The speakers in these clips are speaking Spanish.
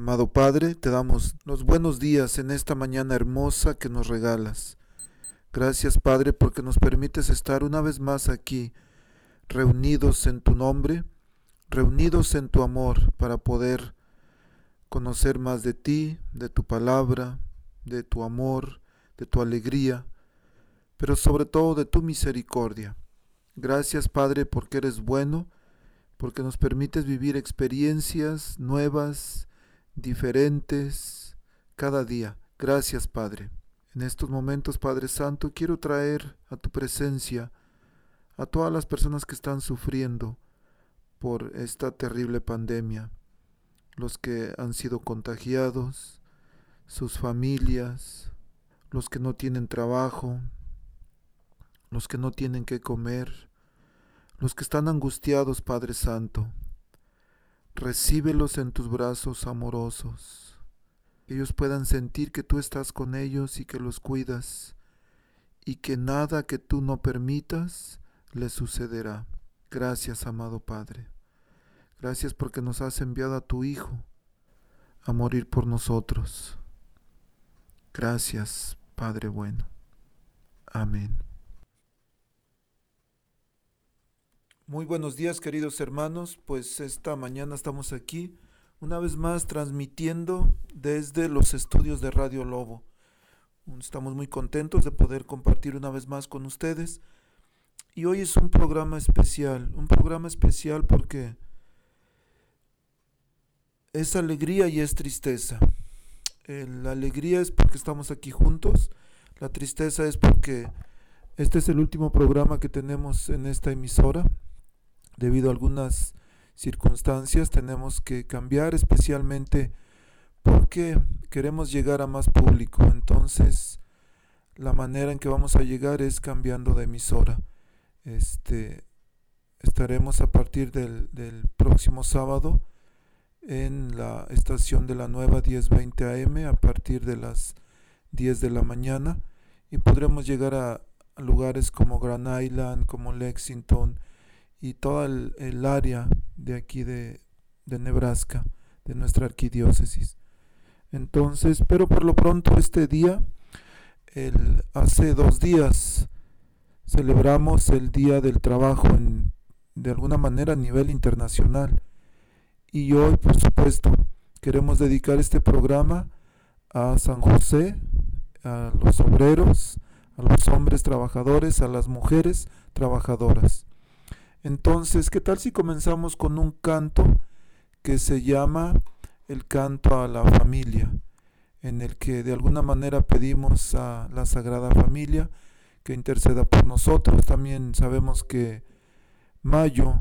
Amado Padre, te damos los buenos días en esta mañana hermosa que nos regalas. Gracias Padre porque nos permites estar una vez más aquí, reunidos en tu nombre, reunidos en tu amor para poder conocer más de ti, de tu palabra, de tu amor, de tu alegría, pero sobre todo de tu misericordia. Gracias Padre porque eres bueno, porque nos permites vivir experiencias nuevas, diferentes cada día. Gracias, Padre. En estos momentos, Padre Santo, quiero traer a tu presencia a todas las personas que están sufriendo por esta terrible pandemia, los que han sido contagiados, sus familias, los que no tienen trabajo, los que no tienen que comer, los que están angustiados, Padre Santo recíbelos en tus brazos amorosos, ellos puedan sentir que tú estás con ellos y que los cuidas, y que nada que tú no permitas les sucederá. Gracias, amado Padre. Gracias porque nos has enviado a tu Hijo a morir por nosotros. Gracias, Padre bueno. Amén. Muy buenos días queridos hermanos, pues esta mañana estamos aquí una vez más transmitiendo desde los estudios de Radio Lobo. Estamos muy contentos de poder compartir una vez más con ustedes y hoy es un programa especial, un programa especial porque es alegría y es tristeza. La alegría es porque estamos aquí juntos, la tristeza es porque este es el último programa que tenemos en esta emisora debido a algunas circunstancias tenemos que cambiar especialmente porque queremos llegar a más público. Entonces, la manera en que vamos a llegar es cambiando de emisora. Este, estaremos a partir del, del próximo sábado en la estación de la nueva 1020 AM a partir de las 10 de la mañana y podremos llegar a, a lugares como Grand Island, como Lexington, y toda el, área de aquí de, Nebraska, de nuestra arquidiócesis. Entonces, pero por lo pronto este día, el, hace dos días, celebramos el Día del Trabajo en, de alguna manera a nivel internacional. Y hoy, por supuesto, queremos dedicar este programa a San José, a los obreros, a los hombres trabajadores, a las mujeres trabajadoras. Entonces, ¿qué tal si comenzamos con un canto que se llama el canto a la familia, en el que de alguna manera pedimos a la Sagrada Familia que interceda por nosotros? También sabemos que mayo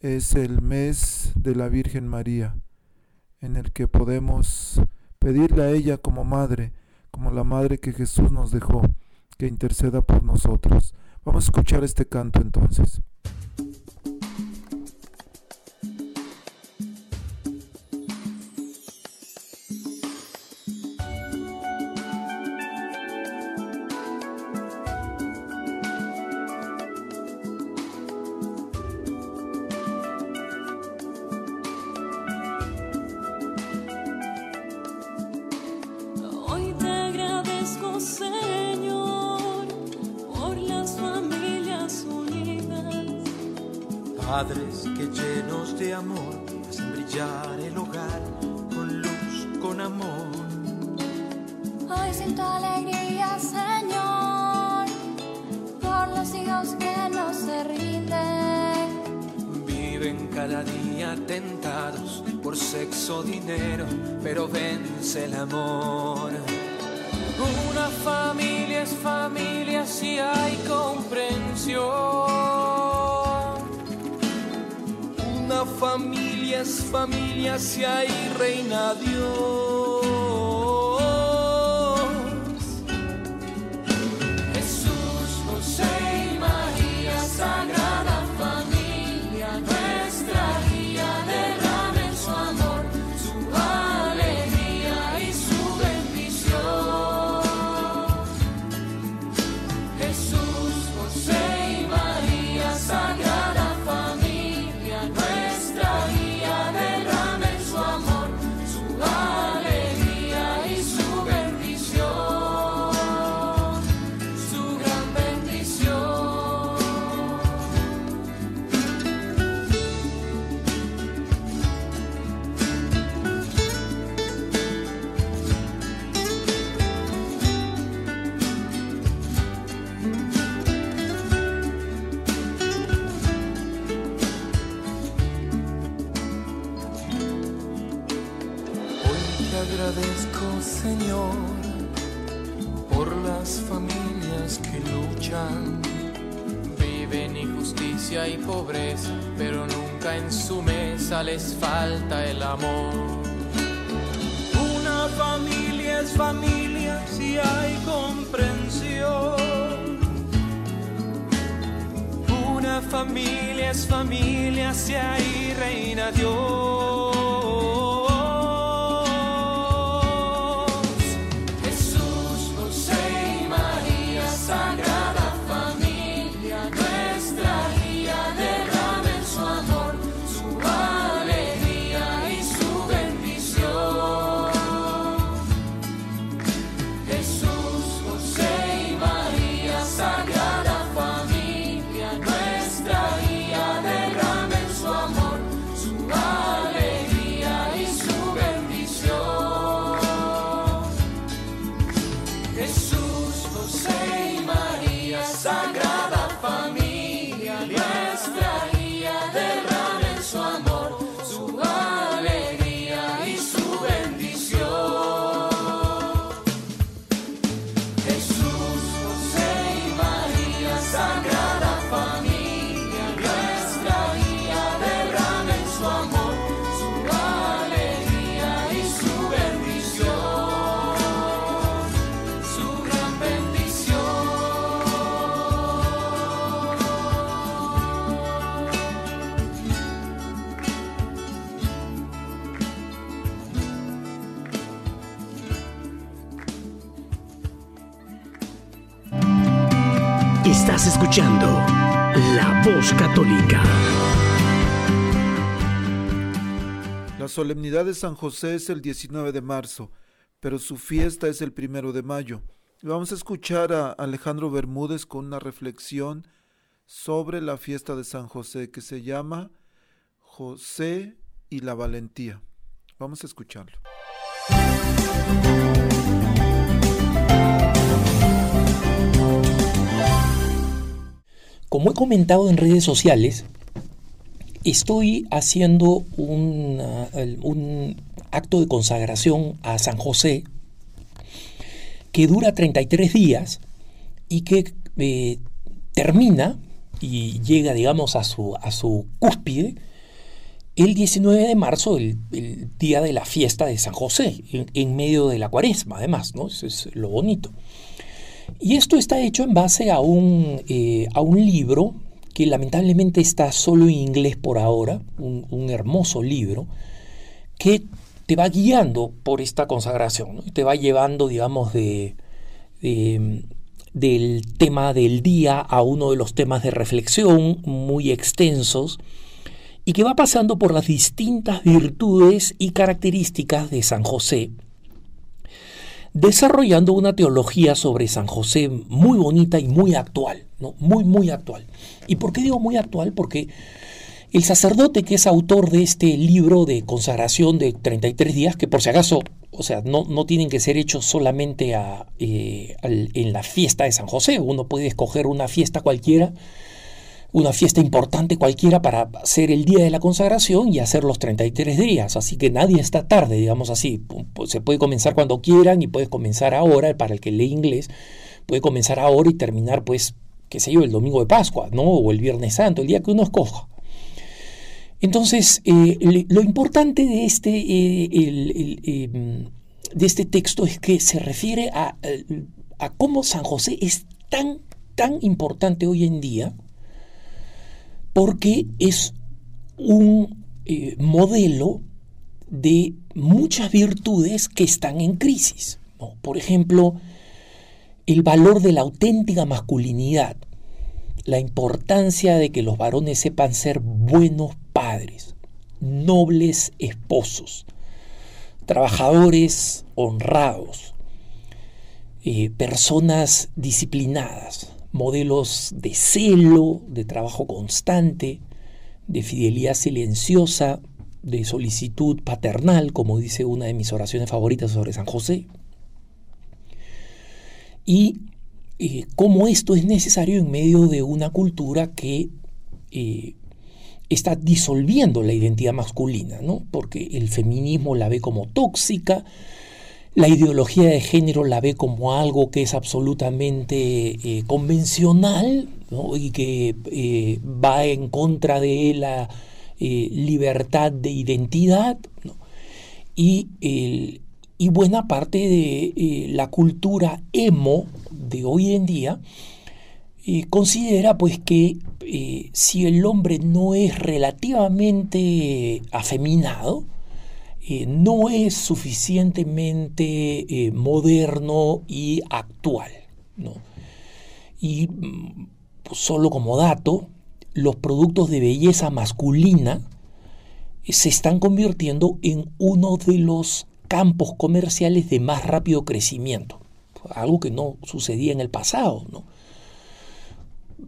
es el mes de la Virgen María, en el que podemos pedirle a ella como madre, como la madre que Jesús nos dejó, que interceda por nosotros. Vamos a escuchar este canto entonces. Estás escuchando La Voz Católica. La solemnidad de San José es el 19 de marzo, pero su fiesta es el primero de mayo. Vamos a escuchar a Alejandro Bermúdez con una reflexión sobre la fiesta de San José que se llama José y la valentía. Vamos a escucharlo. Como he comentado en redes sociales, estoy haciendo un acto de consagración a San José que dura 33 días y que eh, termina y llega, digamos, a su, a su cúspide el 19 de marzo, el, el día de la fiesta de San José, en, en medio de la cuaresma, además, ¿no? Eso es lo bonito. Y esto está hecho en base a un, eh, a un libro que lamentablemente está solo en inglés por ahora, un, un hermoso libro, que te va guiando por esta consagración, te va llevando, digamos, de- del tema del día a uno de los temas de reflexión muy extensos y que va pasando por las distintas virtudes y características de San José, desarrollando una teología sobre San José muy bonita y muy actual, ¿no? Muy, muy actual. ¿Y por qué digo muy actual? Porque el sacerdote que es autor de este libro de consagración de 33 días, que por si acaso, o sea, no, no tienen que ser hechos solamente a, eh, en la fiesta de San José, uno puede escoger una fiesta cualquiera, una fiesta importante cualquiera para hacer el día de la consagración y hacer los 33 días. Así que nadie está tarde, digamos así. Se puede comenzar cuando quieran y puedes comenzar ahora, para el que lee inglés, puede comenzar ahora y terminar, pues, qué sé yo, el domingo de Pascua, ¿no? O el Viernes Santo, el día que uno escoja. Entonces, eh, lo importante de este, eh, eh, de este texto es que se refiere a, eh, a cómo San José es tan, tan importante hoy en día porque es un eh, modelo de muchas virtudes que están en crisis. Por ejemplo, el valor de la auténtica masculinidad, la importancia de que los varones sepan ser buenos padres, nobles esposos, trabajadores honrados, eh, personas disciplinadas, modelos de celo, de trabajo constante, de fidelidad silenciosa, de solicitud paternal, como dice una de mis oraciones favoritas sobre San José. Y eh, cómo esto es necesario en medio de una cultura que eh, está disolviendo la identidad masculina, ¿no? porque el feminismo la ve como tóxica, la ideología de género la ve como algo que es absolutamente eh, convencional y que eh, va en contra de la eh, libertad de identidad. Y, y, buena parte de la cultura emo de hoy en día considera pues que si el hombre no es relativamente afeminado, eh, no es suficientemente eh, moderno y actual. Y mm, solo como dato, los productos de belleza masculina eh, se están convirtiendo en uno de los campos comerciales de más rápido crecimiento, algo que no sucedía en el pasado. ¿no?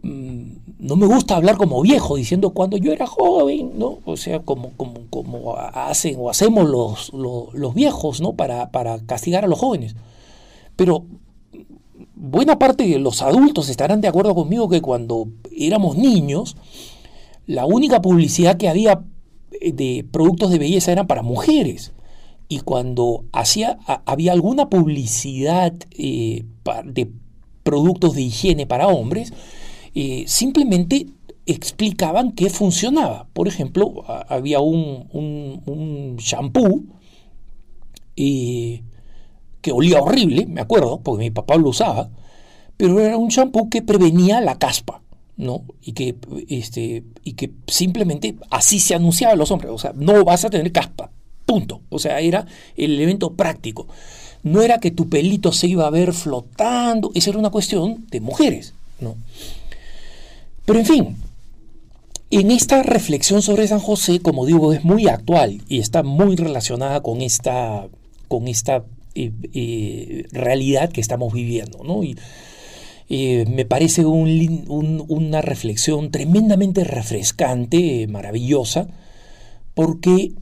Mm, no me gusta hablar como viejo, diciendo cuando yo era joven, ¿no? O sea, como, como, como hacen o hacemos los, los, viejos, ¿no? Para, para, castigar a los jóvenes. Pero buena parte de los adultos estarán de acuerdo conmigo que cuando éramos niños, la única publicidad que había eh, de productos de belleza era para mujeres. Y cuando hacía, había alguna publicidad eh, de productos de higiene para hombres, eh, simplemente explicaban qué funcionaba. Por ejemplo, había un, un, shampoo eh, que olía horrible, me acuerdo, porque mi papá lo usaba, pero era un shampoo que prevenía la caspa. ¿no? Y que, este, y que simplemente así se anunciaba a los hombres, o sea, no vas a tener caspa, punto. O sea, era el elemento práctico. No era que tu pelito se iba a ver flotando, esa era una cuestión de mujeres, ¿no? Pero en fin, en esta reflexión sobre San José, como digo, es muy actual y está muy relacionada con esta, con esta eh, eh, realidad que estamos viviendo. ¿no? Y, eh, me parece una reflexión tremendamente refrescante, maravillosa, porque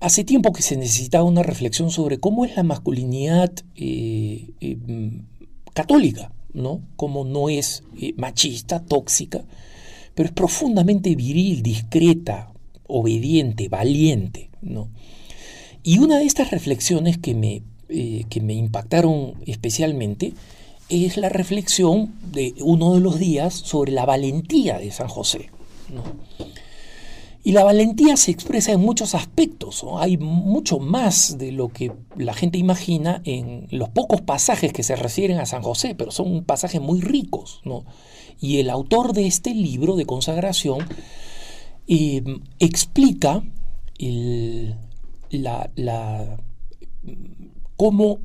hace tiempo que se necesitaba una reflexión sobre cómo es la masculinidad católica. ¿No? Como no es eh, machista, tóxica, pero es profundamente viril, discreta, obediente, valiente, ¿no? Y una de estas reflexiones que me, eh, que me impactaron especialmente es la reflexión de uno de los días sobre la valentía de San José. ¿no? Y la valentía se expresa en muchos aspectos. Hay mucho más de lo que la gente imagina en los pocos pasajes que se refieren a San José, pero son pasajes muy ricos. Y el autor de este libro de consagración eh, explica la, cómo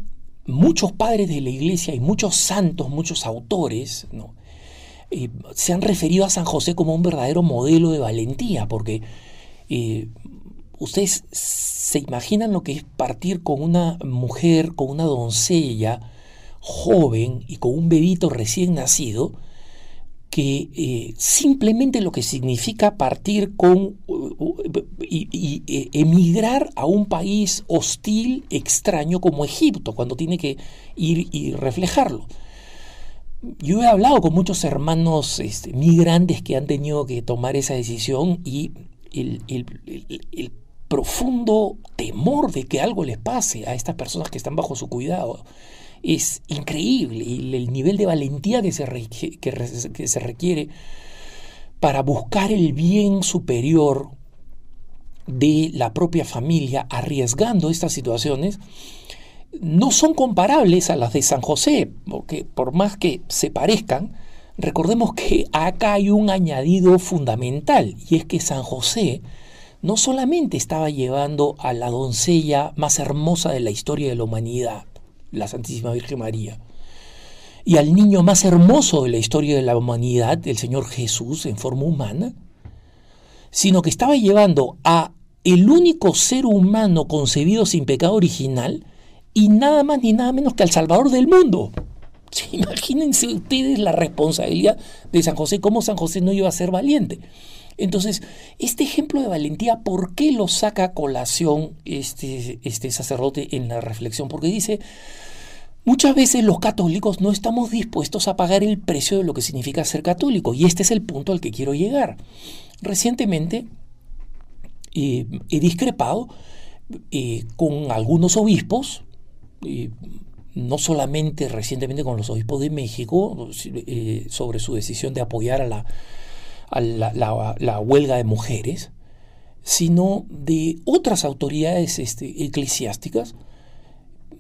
muchos padres de la iglesia y muchos santos, muchos autores, ¿no? Eh, se han referido a San José como un verdadero modelo de valentía, porque eh, ustedes se imaginan lo que es partir con una mujer, con una doncella joven y con un bebito recién nacido, que eh, simplemente lo que significa partir con y, emigrar a un país hostil, extraño como Egipto, cuando tiene que ir y reflejarlo yo he hablado con muchos hermanos este, migrantes que han tenido que tomar esa decisión y el, profundo temor de que algo les pase a estas personas que están bajo su cuidado es increíble. Y el nivel de valentía que se, que se requiere para buscar el bien superior de la propia familia arriesgando estas situaciones no son comparables a las de San José, porque por más que se parezcan, recordemos que acá hay un añadido fundamental, y es que San José no solamente estaba llevando a la doncella más hermosa de la historia de la humanidad, la Santísima Virgen María, y al niño más hermoso de la historia de la humanidad, el Señor Jesús en forma humana, sino que estaba llevando a el único ser humano concebido sin pecado original, y nada más ni nada menos que al Salvador del mundo. imagínense ustedes la responsabilidad de San José, cómo San José no iba a ser valiente. Entonces, este ejemplo de valentía, ¿por qué lo saca a colación este, este sacerdote en la reflexión? Porque dice, Muchas veces los católicos no estamos dispuestos a pagar el precio de lo que significa ser católico y este es el punto al que quiero llegar. Recientemente eh, he discrepado eh, con algunos obispos, eh, no solamente recientemente con los obispos de México, sobre su decisión de apoyar a la, la, huelga de mujeres, sino de otras autoridades este, eclesiásticas,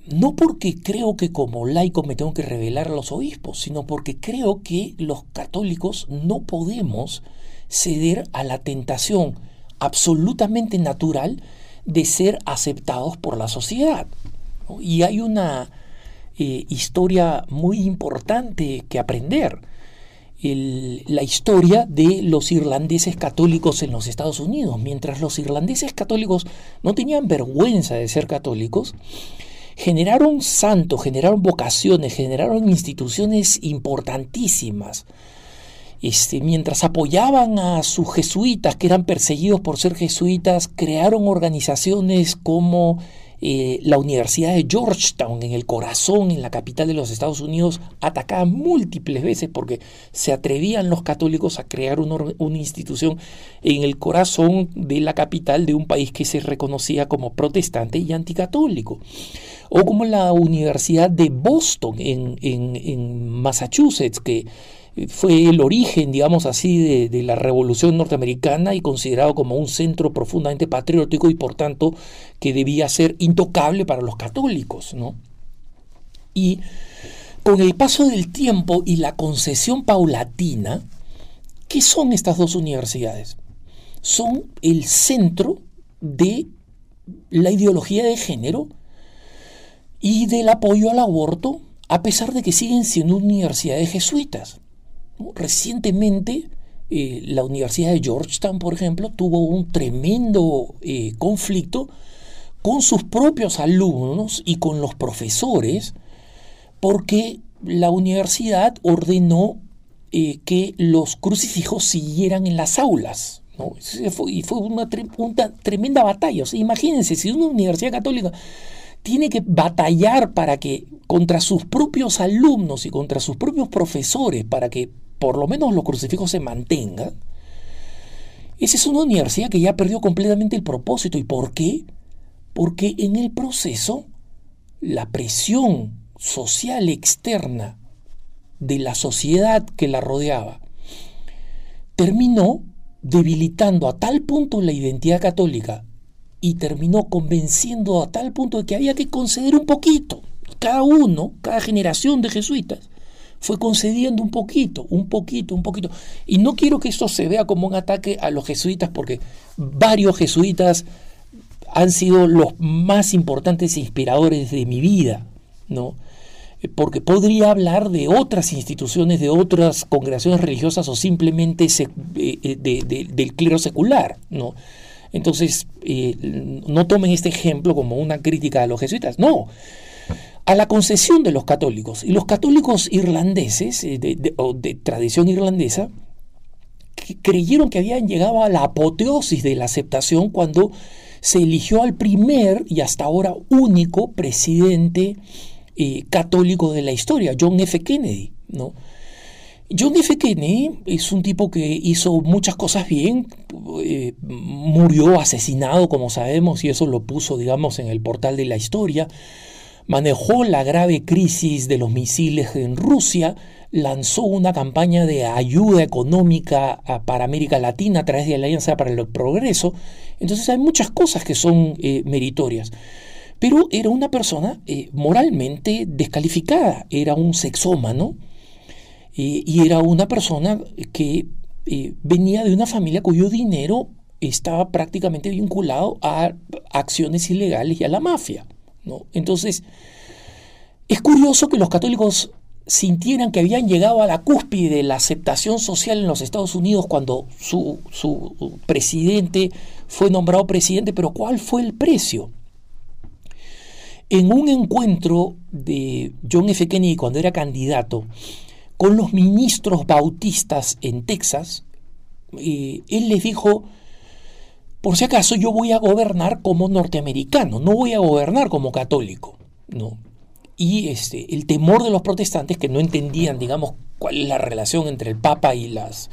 no porque creo que como laico me tengo que revelar a los obispos, sino porque creo que los católicos no podemos ceder a la tentación absolutamente natural de ser aceptados por la sociedad. Y hay una eh, historia muy importante que aprender. la historia de los irlandeses católicos en los Estados Unidos. Mientras los irlandeses católicos no tenían vergüenza de ser católicos, generaron santos, generaron vocaciones, generaron instituciones importantísimas este, mientras apoyaban a sus jesuitas que eran perseguidos por ser jesuitas, crearon organizaciones como eh, la Universidad de Georgetown, en el corazón, en la capital de los Estados Unidos, atacada múltiples veces porque se atrevían los católicos a crear una, institución en el corazón de la capital de un país que se reconocía como protestante y anticatólico. O como la Universidad de Boston, en, en Massachusetts, que fue el origen, digamos así, de, la revolución norteamericana y considerado como un centro profundamente patriótico y por tanto que debía ser intocable para los católicos. ¿no? Y con el paso del tiempo y la concesión paulatina, ¿qué son estas dos universidades? Son el centro de la ideología de género y del apoyo al aborto, a pesar de que siguen siendo universidades jesuitas. Recientemente, eh, la Universidad de Georgetown, por ejemplo, tuvo un tremendo eh, conflicto con sus propios alumnos y con los profesores, porque la universidad ordenó eh, que los crucifijos siguieran en las aulas. Y fue una, tremenda batalla. imagínense, si una universidad católica tiene que batallar para que contra sus propios alumnos y contra sus propios profesores, para que por lo menos los crucifijos se mantengan, esa es una universidad que ya perdió completamente el propósito. ¿Y por qué? Porque en el proceso la presión social externa de la sociedad que la rodeaba terminó debilitando a tal punto la identidad católica y terminó convenciendo a tal punto de que había que conceder un poquito, cada uno, cada generación de jesuitas, fue concediendo un poquito, un poquito, un poquito. Y no quiero que esto se vea como un ataque a los jesuitas, porque varios jesuitas han sido los más importantes inspiradores de mi vida, ¿no? Porque podría hablar de otras instituciones, de otras congregaciones religiosas o simplemente eh, eh, del clero secular, ¿no? Entonces, eh, no tomen este ejemplo como una crítica a los jesuitas, no a la concesión de los católicos. Y los católicos irlandeses, eh, de, o de tradición irlandesa, creyeron que habían llegado a la apoteosis de la aceptación cuando se eligió al primer y hasta ahora único presidente eh, católico de la historia, John F. Kennedy. ¿no? John F. Kennedy es un tipo que hizo muchas cosas bien, eh, murió asesinado, como sabemos, y eso lo puso, digamos, en el portal de la historia manejó la grave crisis de los misiles en Rusia, lanzó una campaña de ayuda económica para América Latina a través de la Alianza para el Progreso. Entonces hay muchas cosas que son eh, meritorias. Pero era una persona eh, moralmente descalificada, era un sexómano eh, y era una persona que venía de una familia cuyo dinero estaba prácticamente vinculado a acciones ilegales y a la mafia. Entonces, es curioso que los católicos sintieran que habían llegado a la cúspide de la aceptación social en los Estados Unidos cuando su, su presidente fue nombrado presidente, pero ¿cuál fue el precio? En un encuentro de John F. Kennedy cuando era candidato con los ministros bautistas en Texas, eh, él les dijo, por si acaso yo voy a gobernar como norteamericano, no voy a gobernar como católico. ¿no? y este, el temor de los protestantes que no entendían, digamos, cuál es la relación entre el Papa y, las,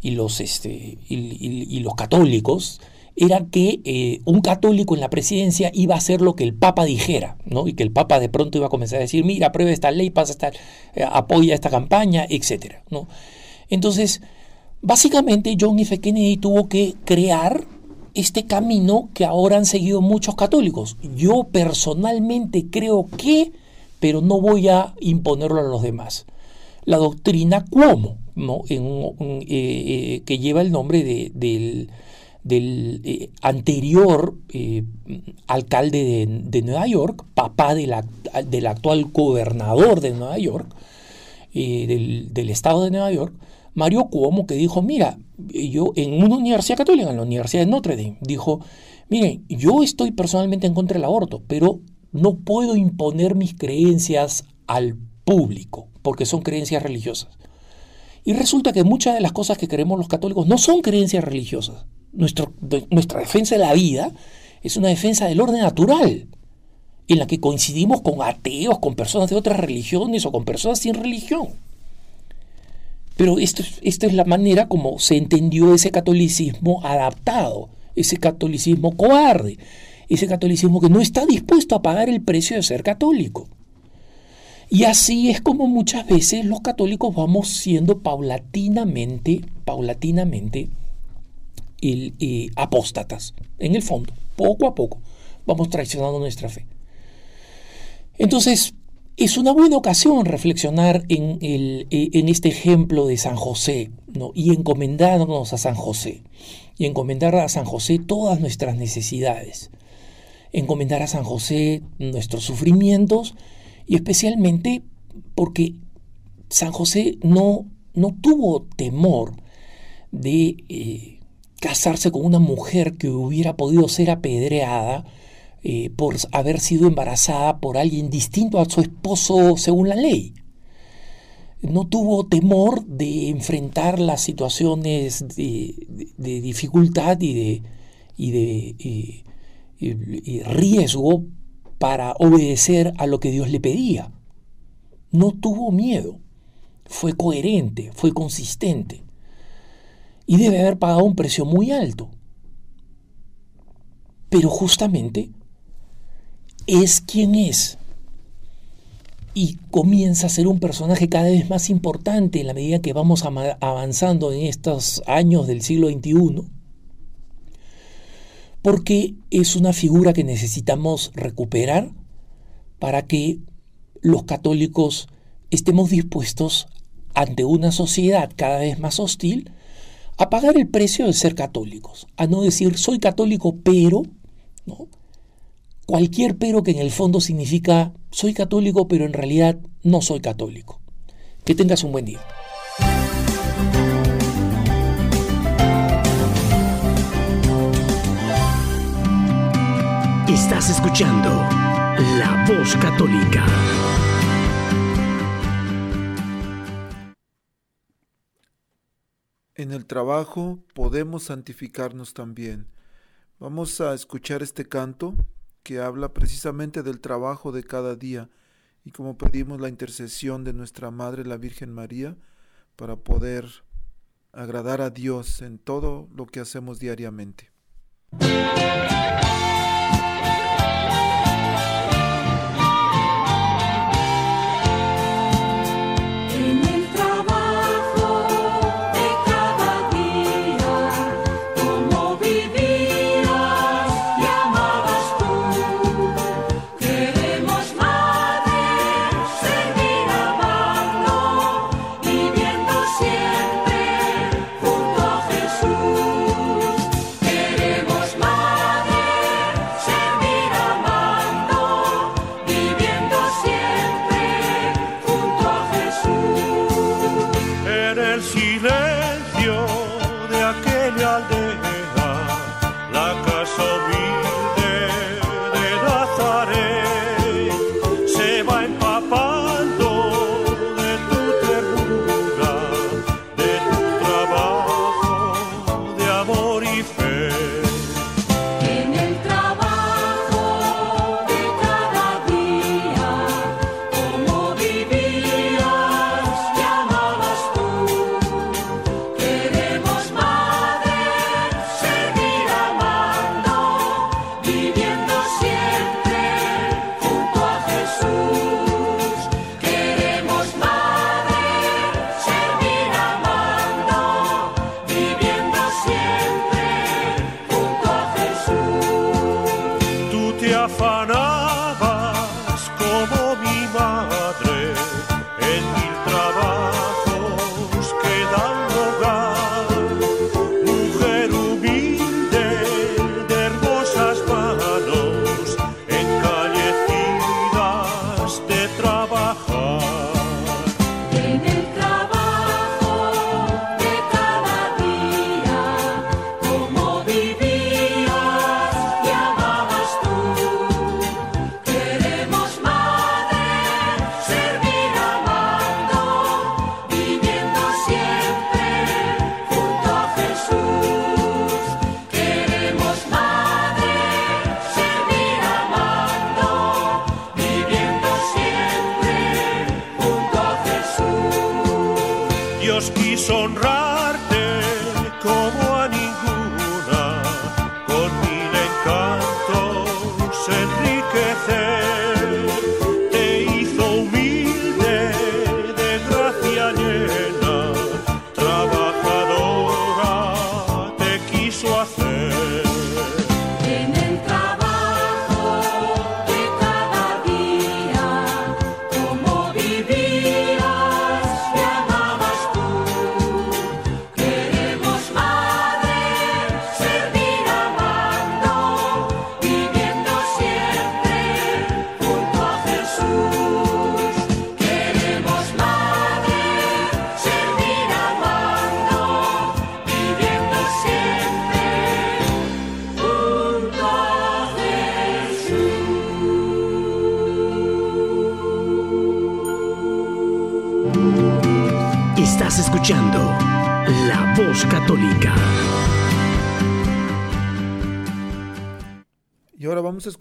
y, los, este, y, los católicos, era que eh, un católico en la presidencia iba a hacer lo que el Papa dijera, ¿no? Y que el Papa de pronto iba a comenzar a decir, mira, aprueba esta ley, pasa esta, eh, apoya esta campaña, etc. ¿no? Entonces, básicamente John F. Kennedy tuvo que crear este camino que ahora han seguido muchos católicos. Yo personalmente creo que, pero no voy a imponerlo a los demás. La doctrina Cuomo. Eh, eh, que lleva el nombre del, del anterior alcalde de, Nueva York, papá del actual gobernador de Nueva York, del estado de Nueva York, Mario Cuomo, que dijo, mira, yo en una universidad católica, en la Universidad de Notre Dame, dijo, miren, yo estoy personalmente en contra del aborto, pero no puedo imponer mis creencias al público, porque son creencias religiosas. Y resulta que muchas de las cosas que creemos los católicos no son creencias religiosas. nuestra defensa de la vida es una defensa del orden natural, en la que coincidimos con ateos, con personas de otras religiones o con personas sin religión. Pero esto, esta es la manera como se entendió ese catolicismo adaptado, ese catolicismo cobarde, ese catolicismo que no está dispuesto a pagar el precio de ser católico. Y así es como muchas veces los católicos vamos siendo paulatinamente, paulatinamente eh, apóstatas, en el fondo, poco a poco, vamos traicionando nuestra fe. Entonces, es una buena ocasión reflexionar en, e, este ejemplo de San José y encomendarnos a San José. Y encomendar a San José todas nuestras necesidades, encomendar a San José nuestros sufrimientos y especialmente porque San José no, no tuvo temor de eh, casarse con una mujer que hubiera podido ser apedreada eh, por haber sido embarazada por alguien distinto a su esposo según la ley. No tuvo temor de enfrentar las situaciones de, dificultad y de, eh, riesgo para obedecer a lo que Dios le pedía. No tuvo miedo, fue coherente, fue consistente y debe haber pagado un precio muy alto. Pero justamente es quien es y comienza a ser un personaje cada vez más importante en la medida que vamos avanzando en estos años del siglo XXI, porque es una figura que necesitamos recuperar para que los católicos estemos dispuestos ante una sociedad cada vez más hostil a pagar el precio de ser católicos, a no decir soy católico pero, ¿no? Cualquier pero que en el fondo significa soy católico, pero en realidad no soy católico. Que tengas un buen día. Estás escuchando La Voz Católica. En el trabajo podemos santificarnos también. Vamos a escuchar este canto que habla precisamente del trabajo de cada día y como pedimos la intercesión de nuestra Madre la Virgen María para poder agradar a Dios en todo lo que hacemos diariamente.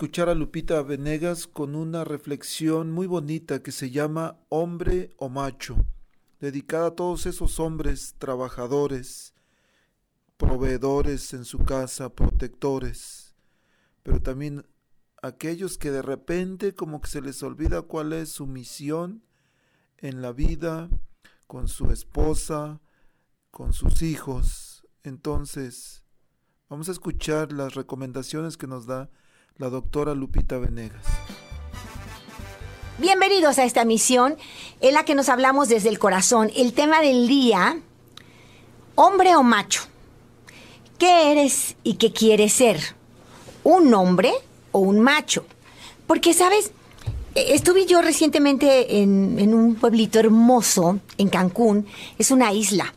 Escuchar a Lupita Venegas con una reflexión muy bonita que se llama Hombre o Macho, dedicada a todos esos hombres trabajadores, proveedores en su casa, protectores, pero también aquellos que de repente como que se les olvida cuál es su misión en la vida, con su esposa, con sus hijos. Entonces, vamos a escuchar las recomendaciones que nos da la doctora Lupita Venegas. Bienvenidos a esta misión en la que nos hablamos desde el corazón. El tema del día, hombre o macho. ¿Qué eres y qué quieres ser? ¿Un hombre o un macho? Porque, ¿sabes? Eh, Estuve yo recientemente en, en un pueblito hermoso en Cancún. Es una isla.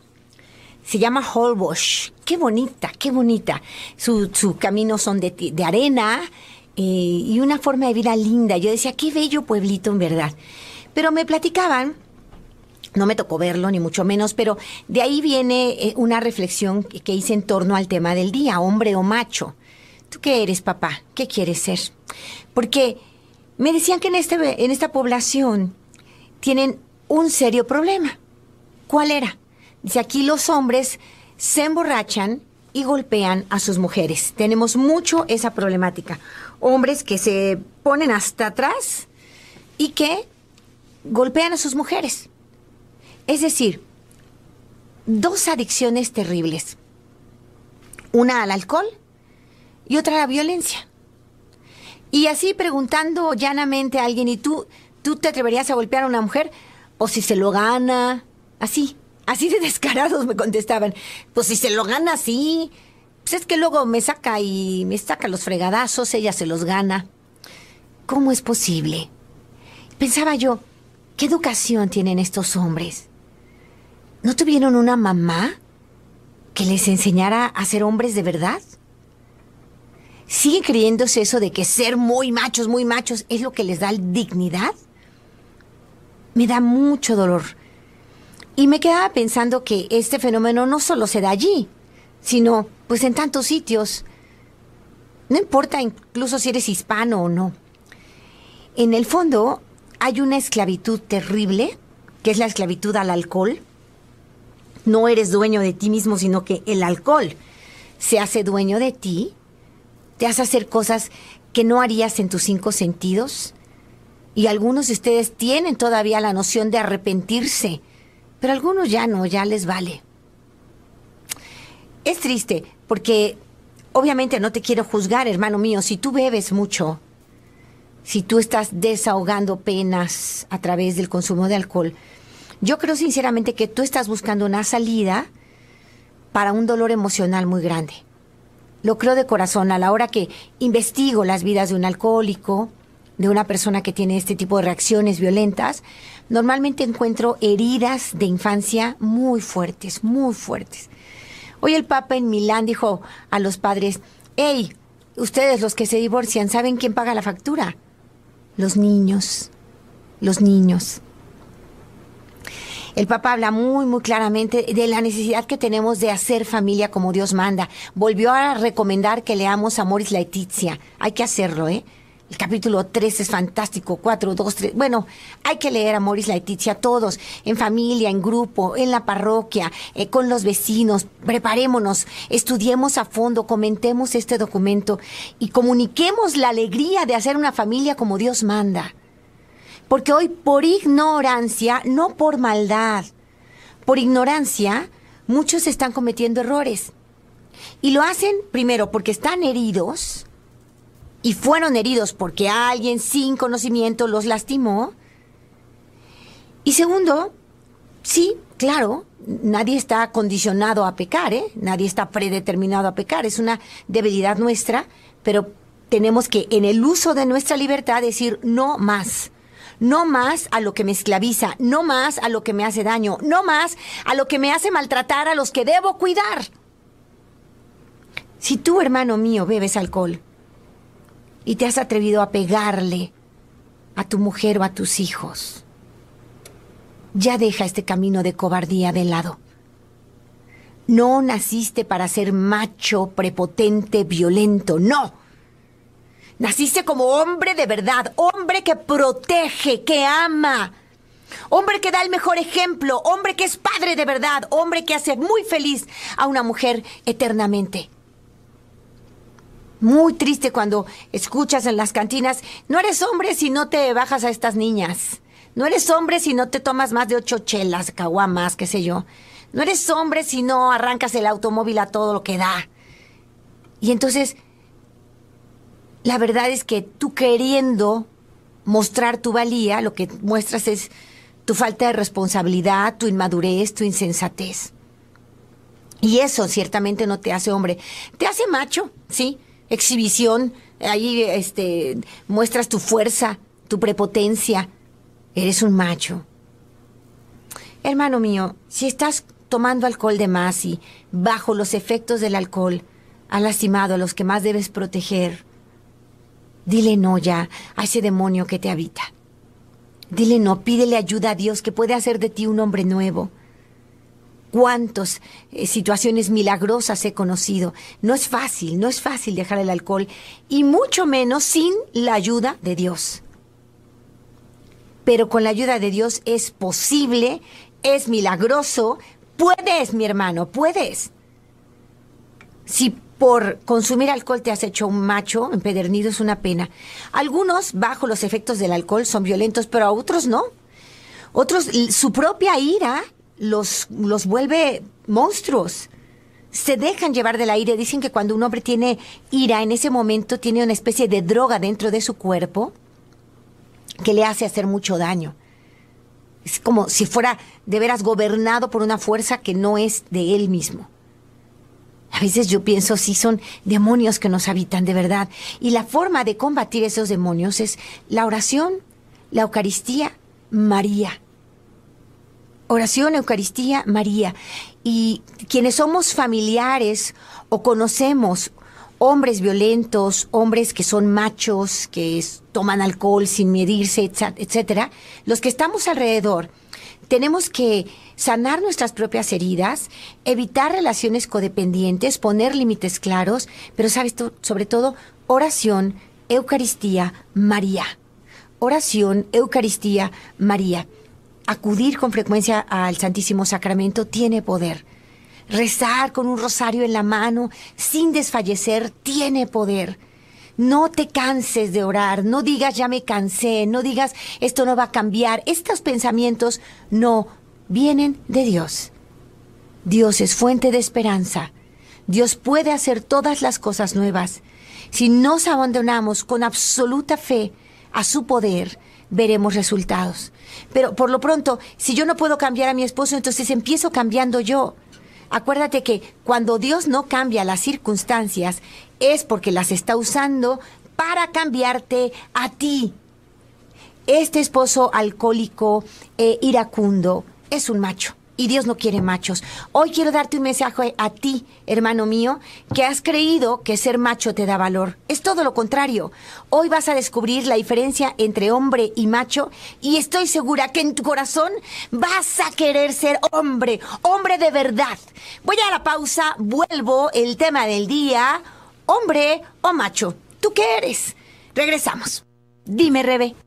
Se llama Holbox. Qué bonita, qué bonita. Sus su caminos son de, arena eh, y una forma de vida linda. Yo decía, qué bello pueblito en verdad. Pero me platicaban, no me tocó verlo ni mucho menos, pero de ahí viene eh, una reflexión que, que hice en torno al tema del día, hombre o macho. ¿Tú qué eres, papá? ¿Qué quieres ser? Porque me decían que en, este, en esta población tienen un serio problema. ¿Cuál era? Dice, aquí los hombres se emborrachan y golpean a sus mujeres. Tenemos mucho esa problemática. Hombres que se ponen hasta atrás y que golpean a sus mujeres. Es decir, dos adicciones terribles. Una al alcohol y otra a la violencia. Y así preguntando llanamente a alguien, ¿y tú, tú te atreverías a golpear a una mujer? O si se lo gana, así, así de descarados me contestaban. Pues si se lo gana así, pues es que luego me saca y me saca los fregadazos, ella se los gana. ¿Cómo es posible? Pensaba yo, ¿qué educación tienen estos hombres? ¿No tuvieron una mamá que les enseñara a ser hombres de verdad? ¿Siguen creyéndose eso de que ser muy machos, muy machos es lo que les da dignidad? Me da mucho dolor. Y me quedaba pensando que este fenómeno no solo se da allí, sino pues en tantos sitios. No importa incluso si eres hispano o no. En el fondo hay una esclavitud terrible, que es la esclavitud al alcohol. No eres dueño de ti mismo, sino que el alcohol se hace dueño de ti te hace hacer cosas que no harías en tus cinco sentidos. Y algunos de ustedes tienen todavía la noción de arrepentirse, pero algunos ya no, ya les vale. Es triste, porque obviamente no te quiero juzgar, hermano mío, si tú bebes mucho si tú estás desahogando penas a través del consumo de alcohol, yo creo sinceramente que tú estás buscando una salida para un dolor emocional muy grande. Lo creo de corazón a la hora que investigo las vidas de un alcohólico, de una persona que tiene este tipo de reacciones violentas, normalmente encuentro heridas de infancia muy fuertes, muy fuertes. Hoy el Papa en Milán dijo a los padres, hey, ustedes los que se divorcian, ¿saben quién paga la factura? Los niños, los niños. El Papa habla muy, muy claramente de la necesidad que tenemos de hacer familia como Dios manda. Volvió a recomendar que leamos a Moris Laetitia. Hay que hacerlo, ¿eh? El capítulo 3 es fantástico, 4, 2, 3. Bueno, hay que leer a Moris Laetitia todos, en familia, en grupo, en la parroquia, eh, con los vecinos. Preparémonos, estudiemos a fondo, comentemos este documento y comuniquemos la alegría de hacer una familia como Dios manda. Porque hoy por ignorancia, no por maldad, por ignorancia, muchos están cometiendo errores. Y lo hacen primero porque están heridos y fueron heridos porque alguien sin conocimiento los lastimó. Y segundo, sí, claro, nadie está condicionado a pecar, ¿eh? Nadie está predeterminado a pecar, es una debilidad nuestra, pero tenemos que en el uso de nuestra libertad decir no más. No más a lo que me esclaviza, no más a lo que me hace daño, no más a lo que me hace maltratar a los que debo cuidar. Si tú, hermano mío, bebes alcohol y te has atrevido a pegarle a tu mujer o a tus hijos, ya deja este camino de cobardía de lado. No naciste para ser macho, prepotente, violento, no. Naciste como hombre de verdad, hombre que protege, que ama, hombre que da el mejor ejemplo, hombre que es padre de verdad, hombre que hace muy feliz a una mujer eternamente. Muy triste cuando escuchas en las cantinas, no eres hombre si no te bajas a estas niñas. No eres hombre si no te tomas más de ocho chelas, caguamas, qué sé yo. No eres hombre si no arrancas el automóvil a todo lo que da. Y entonces la verdad es que tú queriendo mostrar tu valía, lo que muestras es tu falta de responsabilidad, tu inmadurez, tu insensatez. Y eso ciertamente no te hace hombre, te hace macho, sí, exhibición, ahí este muestras tu fuerza, tu prepotencia, eres un macho. Hermano mío, si estás tomando alcohol de más y bajo los efectos del alcohol, has lastimado a los que más debes proteger, Dile no ya a ese demonio que te habita. Dile no, pídele ayuda a Dios que puede hacer de ti un hombre nuevo. Cuántas eh, situaciones milagrosas he conocido. No es fácil, no es fácil dejar el alcohol y mucho menos sin la ayuda de Dios. Pero con la ayuda de Dios es posible, es milagroso. Puedes, mi hermano, puedes. Si por consumir alcohol te has hecho un macho empedernido es una pena. Algunos, bajo los efectos del alcohol, son violentos, pero a otros no. Otros, su propia ira los, los vuelve monstruos. Se dejan llevar del aire. Dicen que cuando un hombre tiene ira, en ese momento tiene una especie de droga dentro de su cuerpo que le hace hacer mucho daño. Es como si fuera de veras gobernado por una fuerza que no es de él mismo. A veces yo pienso si son demonios que nos habitan de verdad. Y la forma de combatir esos demonios es la oración, la Eucaristía, María. Oración, Eucaristía, María. Y quienes somos familiares o conocemos hombres violentos, hombres que son machos, que toman alcohol sin medirse, etcétera, los que estamos alrededor, tenemos que sanar nuestras propias heridas, evitar relaciones codependientes, poner límites claros, pero sabes sobre todo, oración, Eucaristía, María. Oración, Eucaristía, María. Acudir con frecuencia al Santísimo Sacramento tiene poder. Rezar con un rosario en la mano, sin desfallecer, tiene poder. No te canses de orar, no digas ya me cansé, no digas esto no va a cambiar. Estos pensamientos no vienen de Dios. Dios es fuente de esperanza. Dios puede hacer todas las cosas nuevas. Si nos abandonamos con absoluta fe a su poder, veremos resultados. Pero por lo pronto, si yo no puedo cambiar a mi esposo, entonces empiezo cambiando yo. Acuérdate que cuando Dios no cambia las circunstancias, es porque las está usando para cambiarte a ti. Este esposo alcohólico, e iracundo, es un macho. Y Dios no quiere machos. Hoy quiero darte un mensaje a ti, hermano mío, que has creído que ser macho te da valor. Es todo lo contrario. Hoy vas a descubrir la diferencia entre hombre y macho y estoy segura que en tu corazón vas a querer ser hombre, hombre de verdad. Voy a la pausa, vuelvo el tema del día, hombre o macho. ¿Tú qué eres? Regresamos. Dime, Rebe.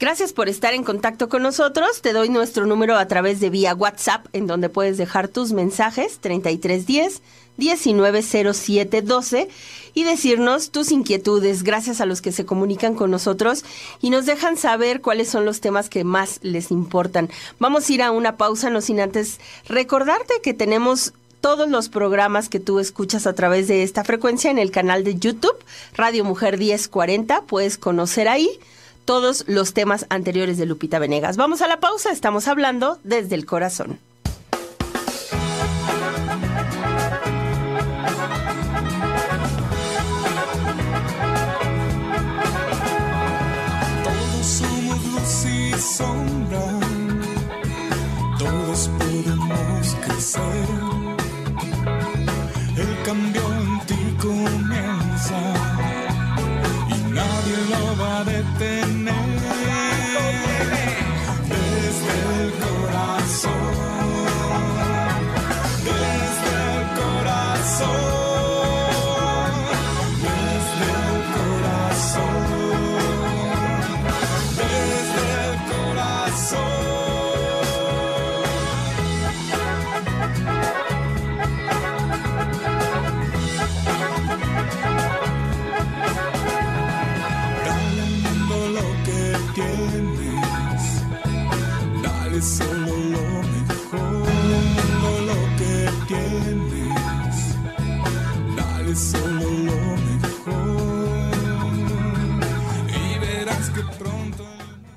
Gracias por estar en contacto con nosotros. Te doy nuestro número a través de vía WhatsApp, en donde puedes dejar tus mensajes 3310 190712 y decirnos tus inquietudes. Gracias a los que se comunican con nosotros y nos dejan saber cuáles son los temas que más les importan. Vamos a ir a una pausa, no sin antes recordarte que tenemos todos los programas que tú escuchas a través de esta frecuencia en el canal de YouTube, Radio Mujer 1040. Puedes conocer ahí todos los temas anteriores de Lupita Venegas. Vamos a la pausa, estamos hablando desde el corazón. Todos somos luz y sombra, todos podemos crecer. El cambio en ti comienza y nadie lo va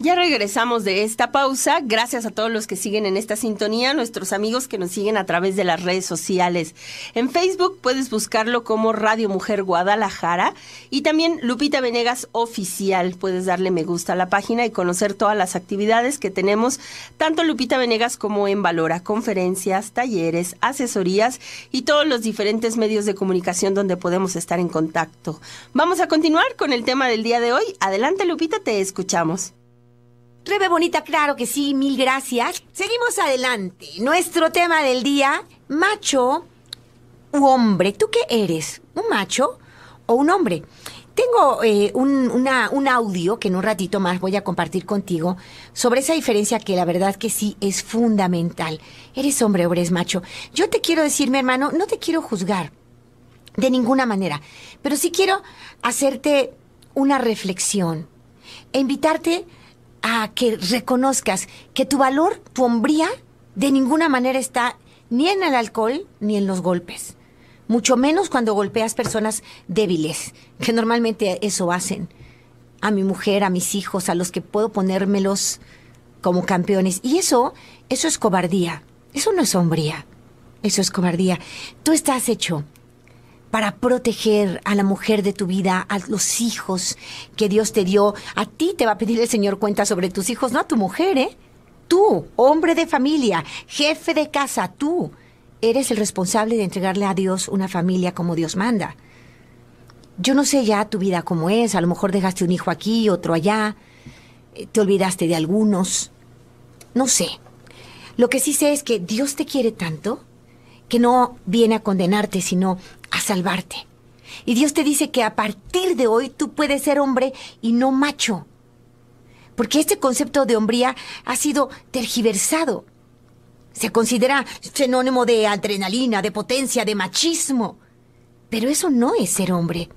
Ya regresamos de esta pausa. Gracias a todos los que siguen en esta sintonía, nuestros amigos que nos siguen a través de las redes sociales. En Facebook puedes buscarlo como Radio Mujer Guadalajara y también Lupita Venegas Oficial. Puedes darle me gusta a la página y conocer todas las actividades que tenemos, tanto Lupita Venegas como en Valora, conferencias, talleres, asesorías y todos los diferentes medios de comunicación donde podemos estar en contacto. Vamos a continuar con el tema del día de hoy. Adelante Lupita, te escuchamos. Rebe Bonita, claro que sí, mil gracias. Seguimos adelante. Nuestro tema del día, macho u hombre. ¿Tú qué eres? ¿Un macho o un hombre? Tengo eh, un, un audio que en un ratito más voy a compartir contigo sobre esa diferencia que la verdad que sí es fundamental. ¿Eres hombre o eres macho? Yo te quiero decir, mi hermano, no te quiero juzgar de ninguna manera, pero sí quiero hacerte una reflexión e invitarte a que reconozcas que tu valor, tu hombría, de ninguna manera está ni en el alcohol ni en los golpes. Mucho menos cuando golpeas personas débiles, que normalmente eso hacen. A mi mujer, a mis hijos, a los que puedo ponérmelos como campeones. Y eso, eso es cobardía. Eso no es hombría. Eso es cobardía. Tú estás hecho para proteger a la mujer de tu vida, a los hijos que Dios te dio. A ti te va a pedir el Señor cuenta sobre tus hijos, no a tu mujer, ¿eh? Tú, hombre de familia, jefe de casa, tú eres el responsable de entregarle a Dios una familia como Dios manda. Yo no sé ya tu vida cómo es, a lo mejor dejaste un hijo aquí, otro allá, eh, te olvidaste de algunos, no sé. Lo que sí sé es que Dios te quiere tanto que no viene a condenarte, sino a salvarte. Y Dios te dice que a partir de hoy tú puedes ser hombre y no macho. Porque este concepto de hombría ha sido tergiversado. Se considera sinónimo de adrenalina, de potencia, de machismo. Pero eso no es ser hombre.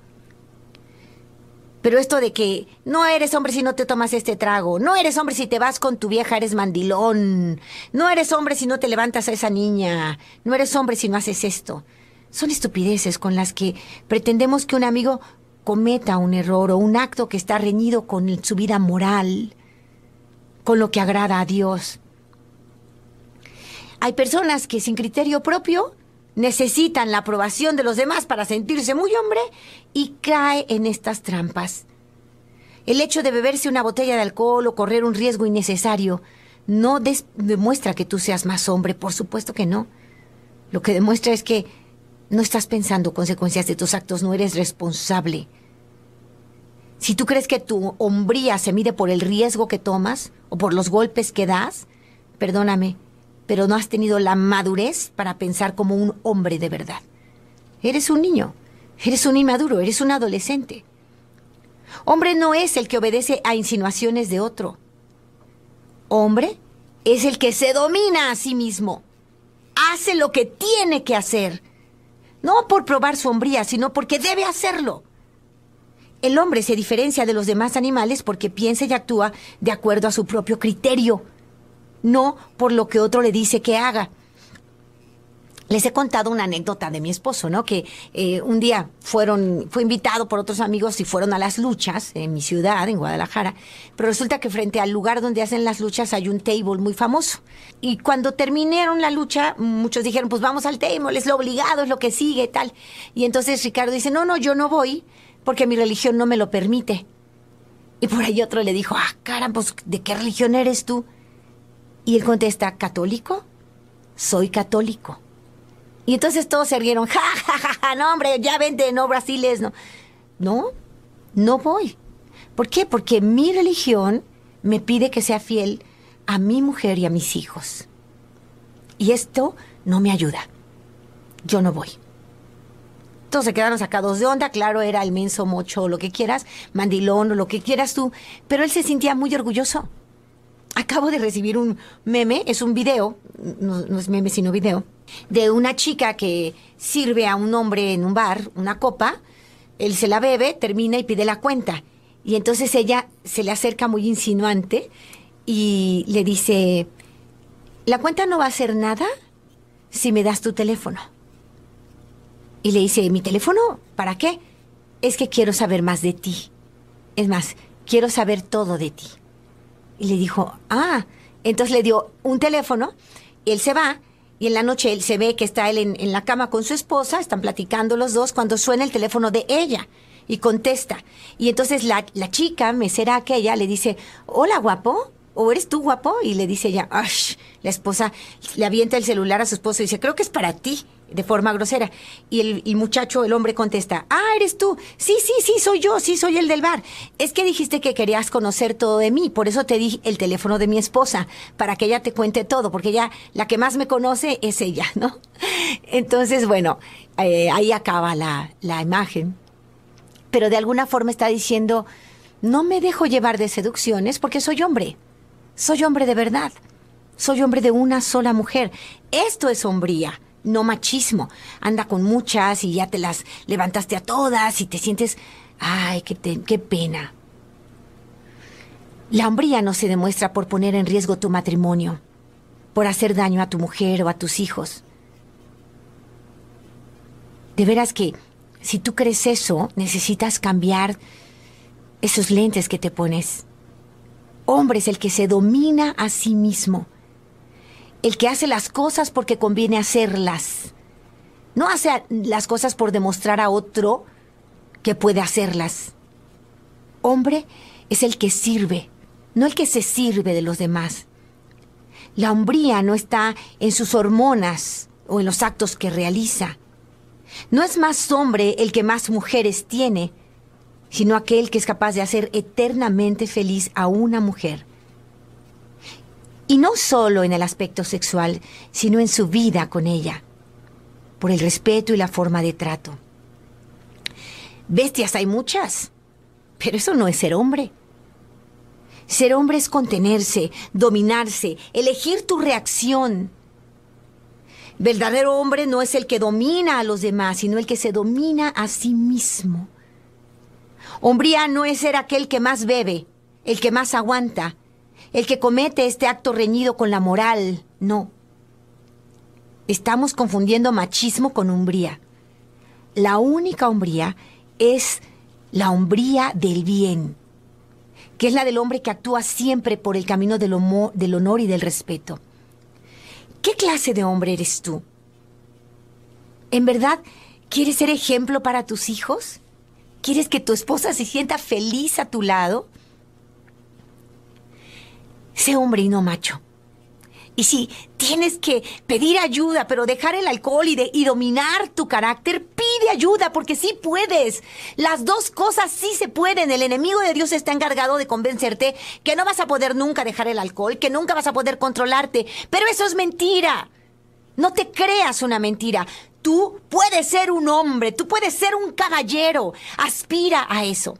Pero esto de que no eres hombre si no te tomas este trago, no eres hombre si te vas con tu vieja, eres mandilón, no eres hombre si no te levantas a esa niña, no eres hombre si no haces esto. Son estupideces con las que pretendemos que un amigo cometa un error o un acto que está reñido con su vida moral, con lo que agrada a Dios. Hay personas que sin criterio propio necesitan la aprobación de los demás para sentirse muy hombre y cae en estas trampas. El hecho de beberse una botella de alcohol o correr un riesgo innecesario no demuestra que tú seas más hombre, por supuesto que no. Lo que demuestra es que no estás pensando consecuencias de tus actos, no eres responsable. Si tú crees que tu hombría se mide por el riesgo que tomas o por los golpes que das, perdóname, pero no has tenido la madurez para pensar como un hombre de verdad. Eres un niño, eres un inmaduro, eres un adolescente. Hombre no es el que obedece a insinuaciones de otro. Hombre es el que se domina a sí mismo. Hace lo que tiene que hacer. No por probar su hombría, sino porque debe hacerlo. El hombre se diferencia de los demás animales porque piensa y actúa de acuerdo a su propio criterio, no por lo que otro le dice que haga. Les he contado una anécdota de mi esposo, ¿no? Que eh, un día fueron, fue invitado por otros amigos y fueron a las luchas en mi ciudad, en Guadalajara. Pero resulta que frente al lugar donde hacen las luchas hay un table muy famoso. Y cuando terminaron la lucha, muchos dijeron, pues vamos al table, es lo obligado, es lo que sigue, tal. Y entonces Ricardo dice, no, no, yo no voy porque mi religión no me lo permite. Y por ahí otro le dijo, ah, caramba, pues, ¿de qué religión eres tú? Y él contesta, ¿católico? Soy católico. Y entonces todos se rieron, ja, ja, ja, ja, no, hombre, ya vente, no, brasiles, no. No, no voy. ¿Por qué? Porque mi religión me pide que sea fiel a mi mujer y a mis hijos. Y esto no me ayuda. Yo no voy. Todos se quedaron sacados de onda, claro, era el menso mocho lo que quieras, mandilón o lo que quieras tú, pero él se sentía muy orgulloso. Acabo de recibir un meme, es un video, no, no es meme sino video, de una chica que sirve a un hombre en un bar una copa, él se la bebe, termina y pide la cuenta. Y entonces ella se le acerca muy insinuante y le dice, la cuenta no va a ser nada si me das tu teléfono. Y le dice, ¿mi teléfono? ¿Para qué? Es que quiero saber más de ti. Es más, quiero saber todo de ti. Y le dijo, ah, entonces le dio un teléfono, él se va y en la noche él se ve que está él en, en la cama con su esposa, están platicando los dos cuando suena el teléfono de ella y contesta. Y entonces la, la chica, mesera aquella, le dice, hola guapo, ¿o eres tú guapo? Y le dice ella, ¡ash! La esposa le avienta el celular a su esposo y dice, creo que es para ti, de forma grosera. Y el, el muchacho, el hombre, contesta, ah, eres tú. Sí, sí, sí, soy yo, sí, soy el del bar. Es que dijiste que querías conocer todo de mí, por eso te di el teléfono de mi esposa, para que ella te cuente todo, porque ella, la que más me conoce es ella, ¿no? Entonces, bueno, eh, ahí acaba la, la imagen. Pero de alguna forma está diciendo, no me dejo llevar de seducciones porque soy hombre. Soy hombre de verdad. Soy hombre de una sola mujer. Esto es hombría, no machismo. Anda con muchas y ya te las levantaste a todas y te sientes... Ay, qué, pena. La hombría no se demuestra por poner en riesgo tu matrimonio, por hacer daño a tu mujer o a tus hijos. De veras que si tú crees eso, necesitas cambiar esos lentes que te pones. Hombre es el que se domina a sí mismo, el que hace las cosas porque conviene hacerlas. No hace las cosas por demostrar a otro que puede hacerlas. Hombre es el que sirve, no el que se sirve de los demás. La hombría no está en sus hormonas o en los actos que realiza. No es más hombre el que más mujeres tiene, sino aquel que es capaz de hacer eternamente feliz a una mujer. Y no solo en el aspecto sexual, sino en su vida con ella, por el respeto y la forma de trato. Bestias hay muchas, pero eso no es ser hombre. Ser hombre es contenerse, dominarse, elegir tu reacción. Verdadero hombre no es el que domina a los demás, sino el que se domina a sí mismo. Hombría no es ser aquel que más bebe, el que más aguanta, el que comete este acto reñido con la moral, no. Estamos confundiendo machismo con hombría. La única hombría es la hombría del bien, que es la del hombre que actúa siempre por el camino del, homo- del honor y del respeto. ¿Qué clase de hombre eres tú? ¿En verdad quieres ser ejemplo para tus hijos? ¿Quieres que tu esposa se sienta feliz a tu lado? Sé hombre y no macho. Y si tienes que pedir ayuda, pero dejar el alcohol y, de- dominar tu carácter, pide ayuda, porque sí puedes. Las dos cosas sí se pueden. El enemigo de Dios está encargado de convencerte que no vas a poder nunca dejar el alcohol, que nunca vas a poder controlarte. Pero eso es mentira. No te creas una mentira. Tú puedes ser un hombre, tú puedes ser un caballero. Aspira a eso.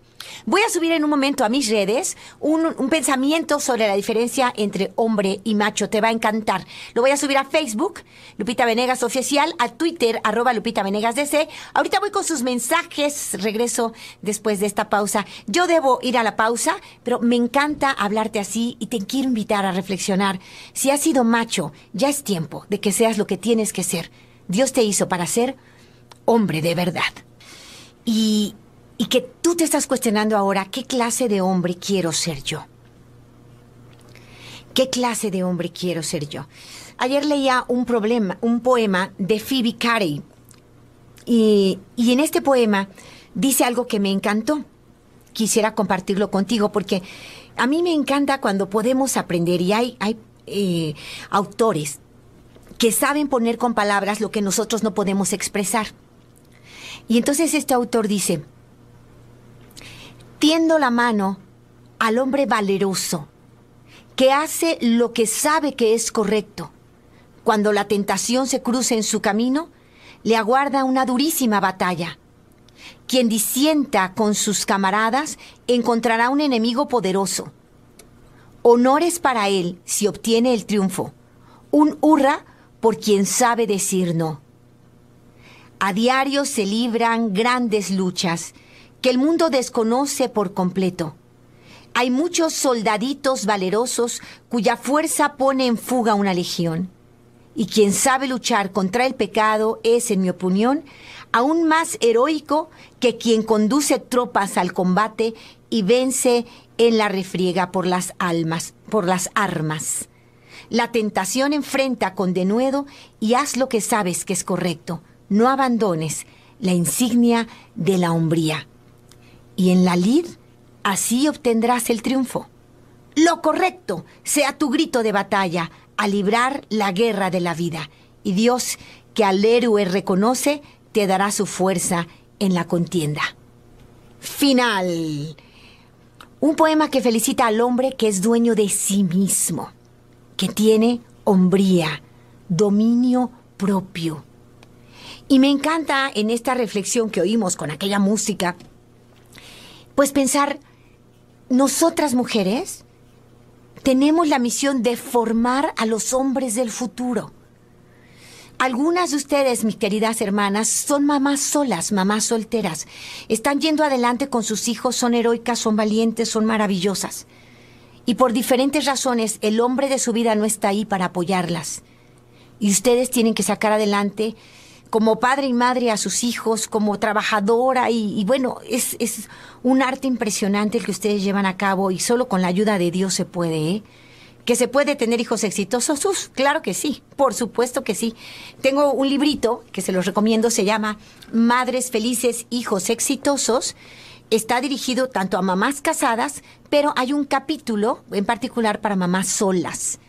Voy a subir en un momento a mis redes un, pensamiento sobre la diferencia entre hombre y macho. Te va a encantar. Lo voy a subir a Facebook, Lupita Venegas Oficial, a Twitter, arroba Lupita Venegas DC. Ahorita voy con sus mensajes. Regreso después de esta pausa. Yo debo ir a la pausa, pero me encanta hablarte así y te quiero invitar a reflexionar. Si has sido macho, ya es tiempo de que seas lo que tienes que ser. Dios te hizo para ser hombre de verdad. Y, y que tú te estás cuestionando ahora, ¿qué clase de hombre quiero ser yo? ¿Qué clase de hombre quiero ser yo? Ayer leía un, problema, un poema de Phoebe Carey. Y, y en este poema dice algo que me encantó. Quisiera compartirlo contigo porque a mí me encanta cuando podemos aprender y hay, hay eh, autores que saben poner con palabras lo que nosotros no podemos expresar. Y entonces este autor dice, tiendo la mano al hombre valeroso, que hace lo que sabe que es correcto. Cuando la tentación se cruce en su camino, le aguarda una durísima batalla. Quien disienta con sus camaradas encontrará un enemigo poderoso. Honores para él si obtiene el triunfo. Un hurra por quien sabe decir no. A diario se libran grandes luchas que el mundo desconoce por completo. Hay muchos soldaditos valerosos cuya fuerza pone en fuga una legión. Y quien sabe luchar contra el pecado es, en mi opinión, aún más heroico que quien conduce tropas al combate y vence en la refriega por las almas, por las armas. La tentación enfrenta con denuedo y haz lo que sabes que es correcto. No abandones la insignia de la hombría. Y en la lid, así obtendrás el triunfo. Lo correcto sea tu grito de batalla a librar la guerra de la vida. Y Dios, que al héroe reconoce, te dará su fuerza en la contienda. Final. Un poema que felicita al hombre que es dueño de sí mismo, que tiene hombría, dominio propio. Y me encanta en esta reflexión que oímos con aquella música, pues pensar, nosotras mujeres tenemos la misión de formar a los hombres del futuro. Algunas de ustedes, mis queridas hermanas, son mamás solas, mamás solteras. Están yendo adelante con sus hijos, son heroicas, son valientes, son maravillosas. Y por diferentes razones, el hombre de su vida no está ahí para apoyarlas. Y ustedes tienen que sacar adelante como padre y madre a sus hijos, como trabajadora. Y, y bueno, es, es un arte impresionante el que ustedes llevan a cabo y solo con la ayuda de Dios se puede, ¿eh? ¿Que se puede tener hijos exitosos? Uf, claro que sí, por supuesto que sí. Tengo un librito que se los recomiendo, se llama Madres Felices, Hijos Exitosos. Está dirigido tanto a mamás casadas, pero hay un capítulo en particular para mamás solas.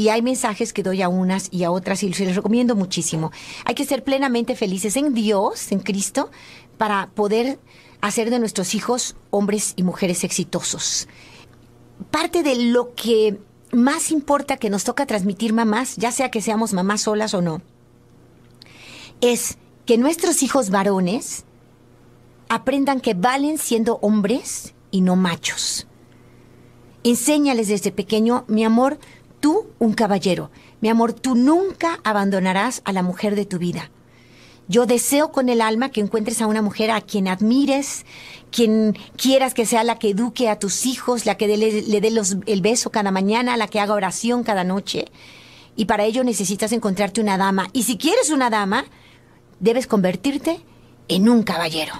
Y hay mensajes que doy a unas y a otras y se les recomiendo muchísimo. Hay que ser plenamente felices en Dios, en Cristo, para poder hacer de nuestros hijos hombres y mujeres exitosos. Parte de lo que más importa que nos toca transmitir mamás, ya sea que seamos mamás solas o no, es que nuestros hijos varones aprendan que valen siendo hombres y no machos. Enséñales desde pequeño, mi amor, tú un caballero, mi amor, tú nunca abandonarás a la mujer de tu vida. Yo deseo con el alma que encuentres a una mujer a quien admires, quien quieras que sea la que eduque a tus hijos, la que le, dé el beso cada mañana, la que haga oración cada noche. Y para ello necesitas encontrarte una dama. Y si quieres una dama, debes convertirte en un caballero.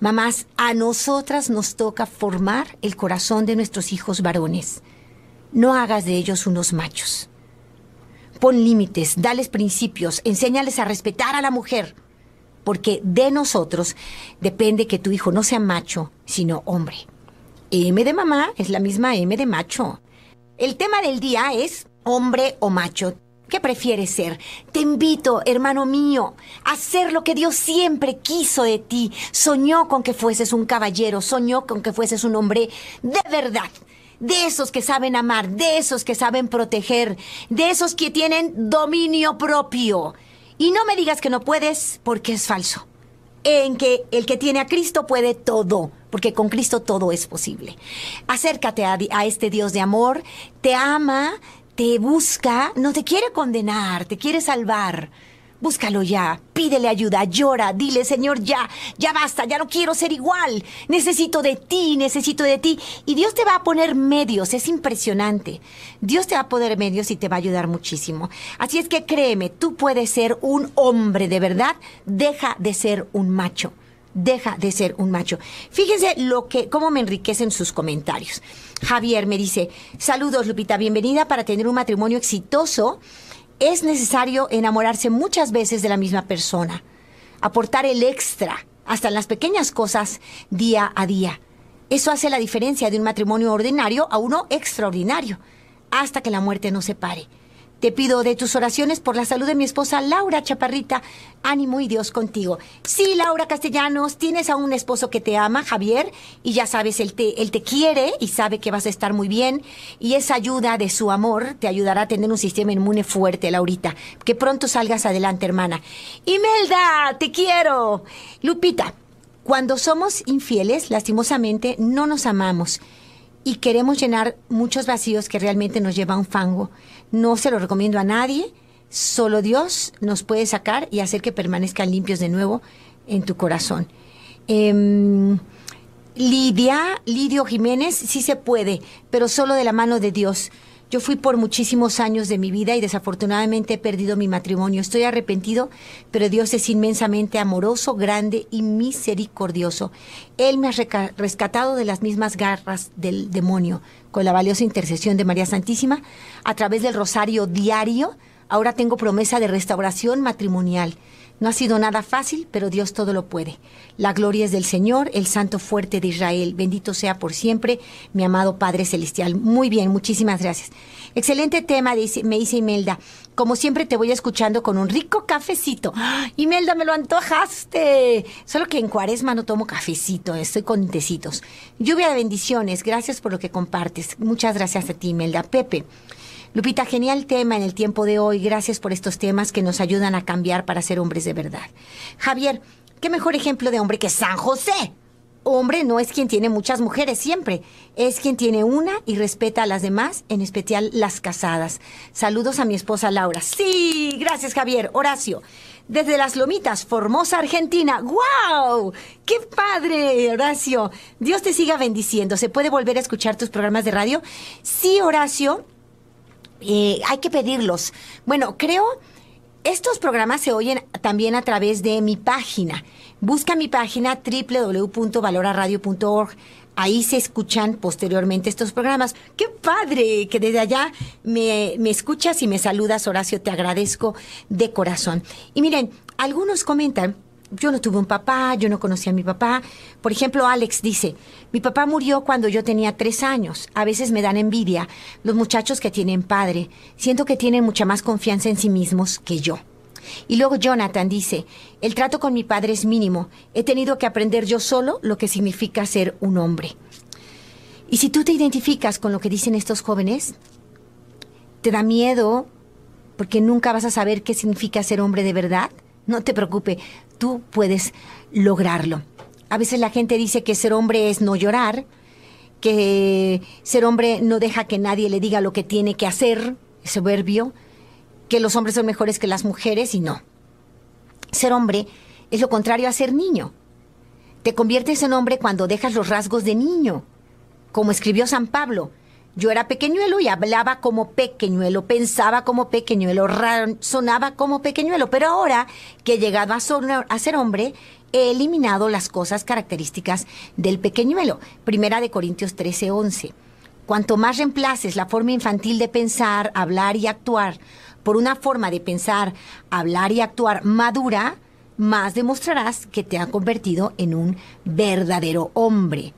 Mamás, a nosotras nos toca formar el corazón de nuestros hijos varones. No hagas de ellos unos machos. Pon límites, dales principios, enséñales a respetar a la mujer, porque de nosotros depende que tu hijo no sea macho, sino hombre. M de mamá es la misma M de macho. El tema del día es hombre o macho. ¿Qué prefieres ser? Te invito, hermano mío, a hacer lo que Dios siempre quiso de ti. Soñó con que fueses un caballero, soñó con que fueses un hombre de verdad. De esos que saben amar, de esos que saben proteger, de esos que tienen dominio propio. Y no me digas que no puedes, porque es falso. En que el que tiene a Cristo puede todo, porque con Cristo todo es posible. Acércate a, este Dios de amor, te ama, te busca, no te quiere condenar, te quiere salvar. Búscalo ya, pídele ayuda, llora, dile, Señor, ya, ya basta, ya no quiero ser igual. Necesito de ti, necesito de ti. Y Dios te va a poner medios, es impresionante. Dios te va a poner medios y te va a ayudar muchísimo. Así es que créeme, tú puedes ser un hombre de verdad, deja de ser un macho. Deja de ser un macho. Fíjense lo que, cómo me enriquecen sus comentarios. Javier me dice, saludos Lupita, bienvenida para tener un matrimonio exitoso es necesario enamorarse muchas veces de la misma persona, aportar el extra, hasta en las pequeñas cosas, día a día. Eso hace la diferencia de un matrimonio ordinario a uno extraordinario, hasta que la muerte nos separe. Te pido de tus oraciones por la salud de mi esposa Laura Chaparrita. Ánimo y Dios contigo. Sí, Laura Castellanos, tienes a un esposo que te ama, Javier, y ya sabes, él te, él te quiere y sabe que vas a estar muy bien. Y esa ayuda de su amor te ayudará a tener un sistema inmune fuerte, Laurita. Que pronto salgas adelante, hermana. Imelda, te quiero. Lupita, cuando somos infieles, lastimosamente, no nos amamos y queremos llenar muchos vacíos que realmente nos lleva a un fango. No se lo recomiendo a nadie. Solo Dios nos puede sacar y hacer que permanezcan limpios de nuevo en tu corazón. Em, Lidia, Lidio Jiménez, sí se puede, pero solo de la mano de Dios. Yo fui por muchísimos años de mi vida y desafortunadamente he perdido mi matrimonio. Estoy arrepentido, pero Dios es inmensamente amoroso, grande y misericordioso. Él me ha rescatado de las mismas garras del demonio con la valiosa intercesión de María Santísima a través del rosario diario. Ahora tengo promesa de restauración matrimonial. No ha sido nada fácil, pero Dios todo lo puede. La gloria es del Señor, el Santo fuerte de Israel. Bendito sea por siempre, mi amado Padre Celestial. Muy bien, muchísimas gracias. Excelente tema, me dice Imelda. Como siempre te voy escuchando con un rico cafecito. ¡Ah! Imelda, me lo antojaste. Solo que en cuaresma no tomo cafecito, estoy con tecitos. Lluvia de bendiciones, gracias por lo que compartes. Muchas gracias a ti, Imelda. Pepe. Lupita, genial tema en el tiempo de hoy. Gracias por estos temas que nos ayudan a cambiar para ser hombres de verdad. Javier, qué mejor ejemplo de hombre que San José. Hombre no es quien tiene muchas mujeres siempre, es quien tiene una y respeta a las demás, en especial las casadas. Saludos a mi esposa Laura. Sí, gracias Javier. Horacio, desde las Lomitas, Formosa, Argentina. ¡Guau! ¡Qué padre, Horacio! Dios te siga bendiciendo. ¿Se puede volver a escuchar tus programas de radio? Sí, Horacio. Eh, hay que pedirlos. Bueno, creo, estos programas se oyen también a través de mi página. Busca mi página www.valoraradio.org. Ahí se escuchan posteriormente estos programas. ¡Qué padre! Que desde allá me, me escuchas y me saludas, Horacio. Te agradezco de corazón. Y miren, algunos comentan yo no tuve un papá, yo no conocí a mi papá. Por ejemplo, Alex dice, mi papá murió cuando yo tenía tres años. A veces me dan envidia los muchachos que tienen padre. Siento que tienen mucha más confianza en sí mismos que yo. Y luego Jonathan dice, el trato con mi padre es mínimo. He tenido que aprender yo solo lo que significa ser un hombre. Y si tú te identificas con lo que dicen estos jóvenes, te da miedo porque nunca vas a saber qué significa ser hombre de verdad. No te preocupe, tú puedes lograrlo. A veces la gente dice que ser hombre es no llorar, que ser hombre no deja que nadie le diga lo que tiene que hacer, soberbio, que los hombres son mejores que las mujeres y no. Ser hombre es lo contrario a ser niño. Te conviertes en hombre cuando dejas los rasgos de niño. Como escribió San Pablo, Yo era pequeñuelo y hablaba como pequeñuelo, pensaba como pequeñuelo, razonaba como pequeñuelo, pero ahora que he llegado a, son- a ser hombre, he eliminado las cosas características del pequeñuelo. Primera de Corintios 13, 11. Cuanto más reemplaces la forma infantil de pensar, hablar y actuar por una forma de pensar, hablar y actuar madura, más demostrarás que te ha convertido en un verdadero hombre.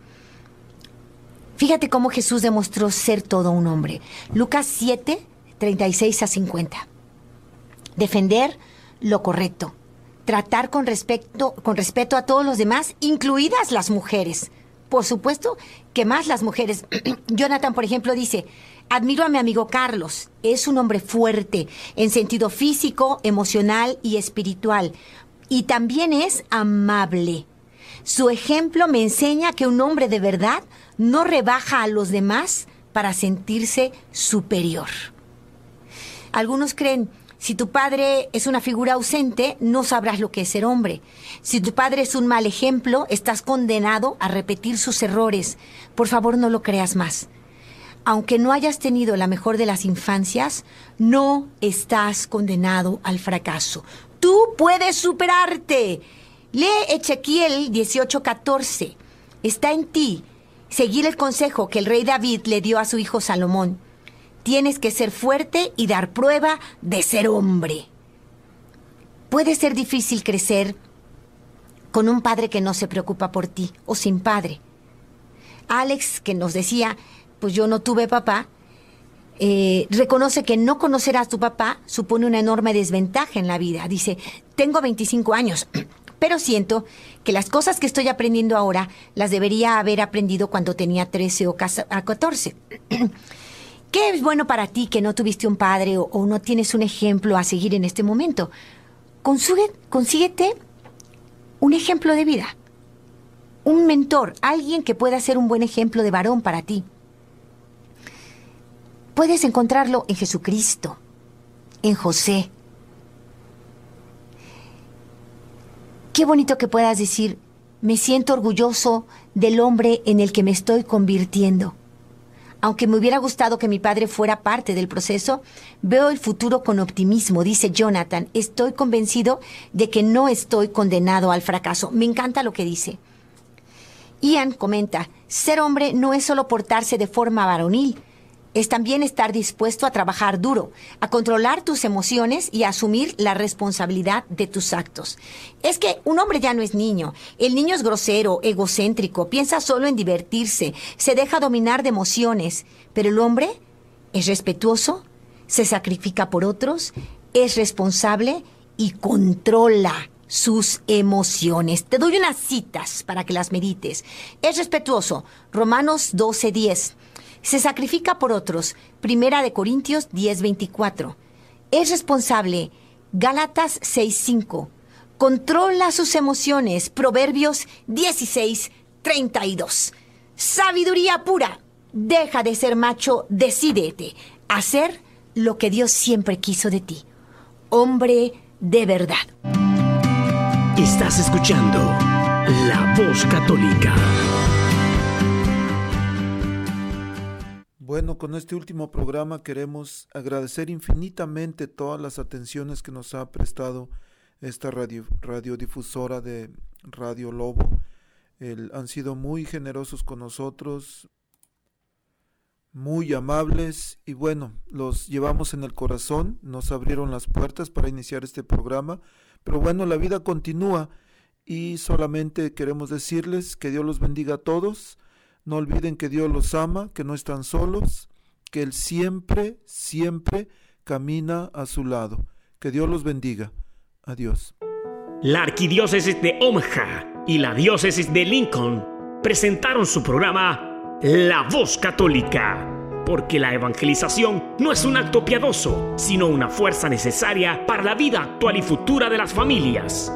Fíjate cómo Jesús demostró ser todo un hombre. Lucas 7, 36 a 50. Defender lo correcto. Tratar con respeto, con respeto a todos los demás, incluidas las mujeres. Por supuesto que más las mujeres. Jonathan, por ejemplo, dice, admiro a mi amigo Carlos. Es un hombre fuerte en sentido físico, emocional y espiritual. Y también es amable. Su ejemplo me enseña que un hombre de verdad no rebaja a los demás para sentirse superior. Algunos creen, si tu padre es una figura ausente, no sabrás lo que es ser hombre. Si tu padre es un mal ejemplo, estás condenado a repetir sus errores. Por favor, no lo creas más. Aunque no hayas tenido la mejor de las infancias, no estás condenado al fracaso. Tú puedes superarte. Lee Ezequiel 18:14. Está en ti seguir el consejo que el rey David le dio a su hijo Salomón. Tienes que ser fuerte y dar prueba de ser hombre. Puede ser difícil crecer con un padre que no se preocupa por ti o sin padre. Alex, que nos decía, pues yo no tuve papá, eh, reconoce que no conocer a tu papá supone una enorme desventaja en la vida. Dice, tengo 25 años, pero siento que las cosas que estoy aprendiendo ahora las debería haber aprendido cuando tenía 13 o casa- a 14. ¿Qué es bueno para ti que no tuviste un padre o, no tienes un ejemplo a seguir en este momento? Consíguete un ejemplo de vida, un mentor, alguien que pueda ser un buen ejemplo de varón para ti. Puedes encontrarlo en Jesucristo, en José. Qué bonito que puedas decir, me siento orgulloso del hombre en el que me estoy convirtiendo. Aunque me hubiera gustado que mi padre fuera parte del proceso, veo el futuro con optimismo, dice Jonathan. Estoy convencido de que no estoy condenado al fracaso. Me encanta lo que dice. Ian comenta, ser hombre no es solo portarse de forma varonil, es también estar dispuesto a trabajar duro, a controlar tus emociones y a asumir la responsabilidad de tus actos. Es que un hombre ya no es niño. El niño es grosero, egocéntrico, piensa solo en divertirse, se deja dominar de emociones. Pero el hombre es respetuoso, se sacrifica por otros, es responsable y controla sus emociones. Te doy unas citas para que las medites. Es respetuoso. Romanos 12:10. Se sacrifica por otros. Primera de Corintios 10:24. Es responsable. Gálatas 6:5. Controla sus emociones. Proverbios 16:32. Sabiduría pura. Deja de ser macho, decídete. Hacer lo que Dios siempre quiso de ti. Hombre de verdad. Estás escuchando La Voz Católica. Bueno, con este último programa queremos agradecer infinitamente todas las atenciones que nos ha prestado esta radio, radiodifusora de Radio Lobo. El- han sido muy generosos con nosotros, muy amables y bueno, los llevamos en el corazón, nos abrieron las puertas para iniciar este programa, pero bueno, la vida continúa y solamente queremos decirles que Dios los bendiga a todos. No olviden que Dios los ama, que no están solos, que Él siempre, siempre camina a su lado. Que Dios los bendiga. Adiós. La Arquidiócesis de Omaha y la Diócesis de Lincoln presentaron su programa La Voz Católica, porque la evangelización no es un acto piadoso, sino una fuerza necesaria para la vida actual y futura de las familias.